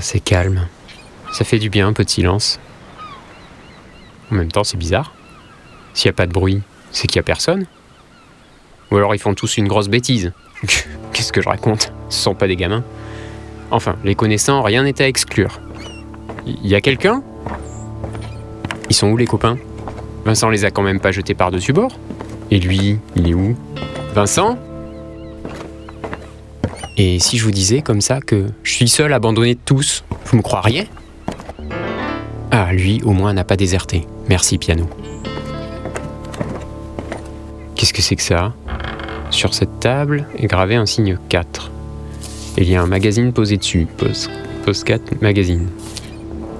c'est calme. Ça fait du bien un peu de silence. En même temps, c'est bizarre. S'il n'y a pas de bruit, c'est qu'il n'y a personne. Ou alors ils font tous une grosse bêtise. Qu'est-ce que je raconte? Ce sont pas des gamins. Enfin, les connaissants, rien n'est à exclure. Il y a quelqu'un? Ils sont où les copains? Vincent les a quand même pas jetés par-dessus bord Et lui, il est où? Vincent? Et si je vous disais comme ça que je suis seul abandonné de tous, vous me croiriez? Ah, lui au moins n'a pas déserté. Merci piano. Qu'est-ce que c'est que ça? Sur cette table est gravé un signe 4. Il y a un magazine posé dessus, Post, Post 4 Magazine.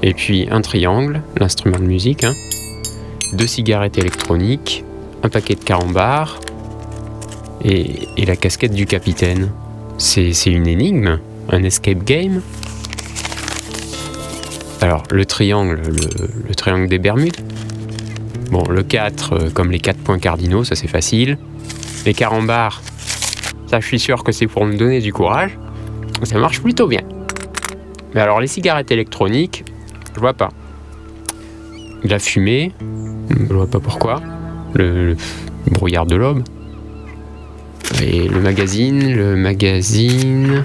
Et puis un triangle, l'instrument de musique, hein. deux cigarettes électroniques, un paquet de carambars et la casquette du capitaine. C'est une énigme Un escape game Alors, le triangle, le, le triangle des Bermudes. Bon, le 4, euh, comme les 4 points cardinaux, ça c'est facile. Les carambars, ça je suis sûr que c'est pour me donner du courage. Ça marche plutôt bien. Mais alors les cigarettes électroniques, je vois pas. La fumée, je vois pas pourquoi. Le brouillard de l'aube. Et le magazine, le magazine.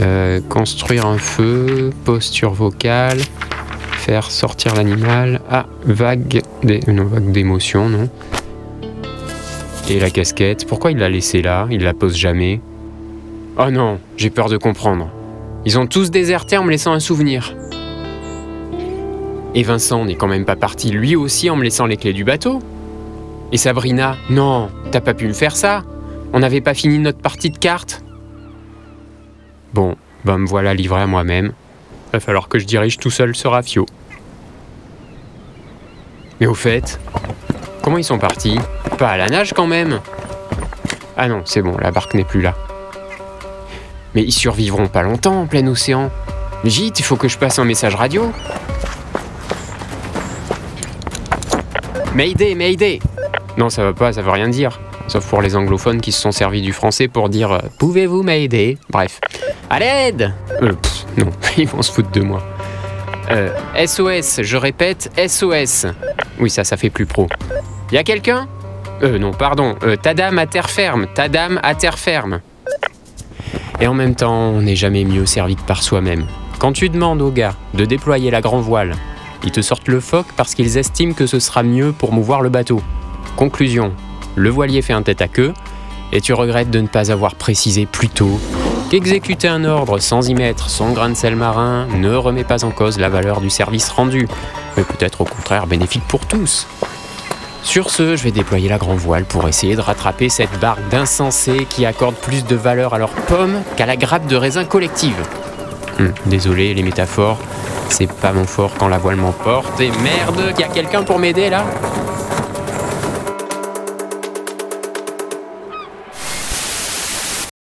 euh, construire un feu, posture vocale, faire sortir l'animal. Ah, vague, vague d'émotion, non. Et la casquette, pourquoi il l'a laissée là? Il la pose jamais Oh non, j'ai peur de comprendre. Ils ont tous déserté en me laissant un souvenir. Et Vincent n'est quand même pas parti lui aussi en me laissant les clés du bateau. Et Sabrina, non, t'as pas pu me faire ça. On n'avait pas fini notre partie de cartes. Bon, ben me voilà livré à moi-même. Va falloir que je dirige tout seul ce rafio. Mais au fait, comment ils sont partis? Pas à la nage quand même Ah non, c'est bon, la barque n'est plus là. Mais ils survivront pas longtemps en plein océan. Vite, il faut que je passe un message radio. Mayday, Mayday Non, ça va pas, ça veut rien dire. Sauf pour les anglophones qui se sont servis du français pour dire euh, Pouvez-vous m'aider? Bref. À l'aide Euh, Non, ils vont se foutre de moi. Euh, SOS, je répète, SOS. Oui, ça, ça fait plus pro. Y a quelqu'un? Euh, non, pardon. Euh, ta dame à terre ferme, ta dame à terre ferme. Et en même temps, on n'est jamais mieux servi que par soi-même. Quand tu demandes aux gars de déployer la grand voile, ils te sortent le phoque parce qu'ils estiment que ce sera mieux pour mouvoir le bateau. Conclusion, le voilier fait un tête à queue, et tu regrettes de ne pas avoir précisé plus tôt qu'exécuter un ordre sans y mettre son grain de sel marin ne remet pas en cause la valeur du service rendu, mais peut-être au contraire bénéfique pour tous. Sur ce, je vais déployer la grand voile pour essayer de rattraper cette barque d'insensés qui accordent plus de valeur à leurs pommes qu'à la grappe de raisin collective. Hum, désolé, les métaphores, c'est pas mon fort quand la voile m'emporte. Et merde, y a quelqu'un pour m'aider là?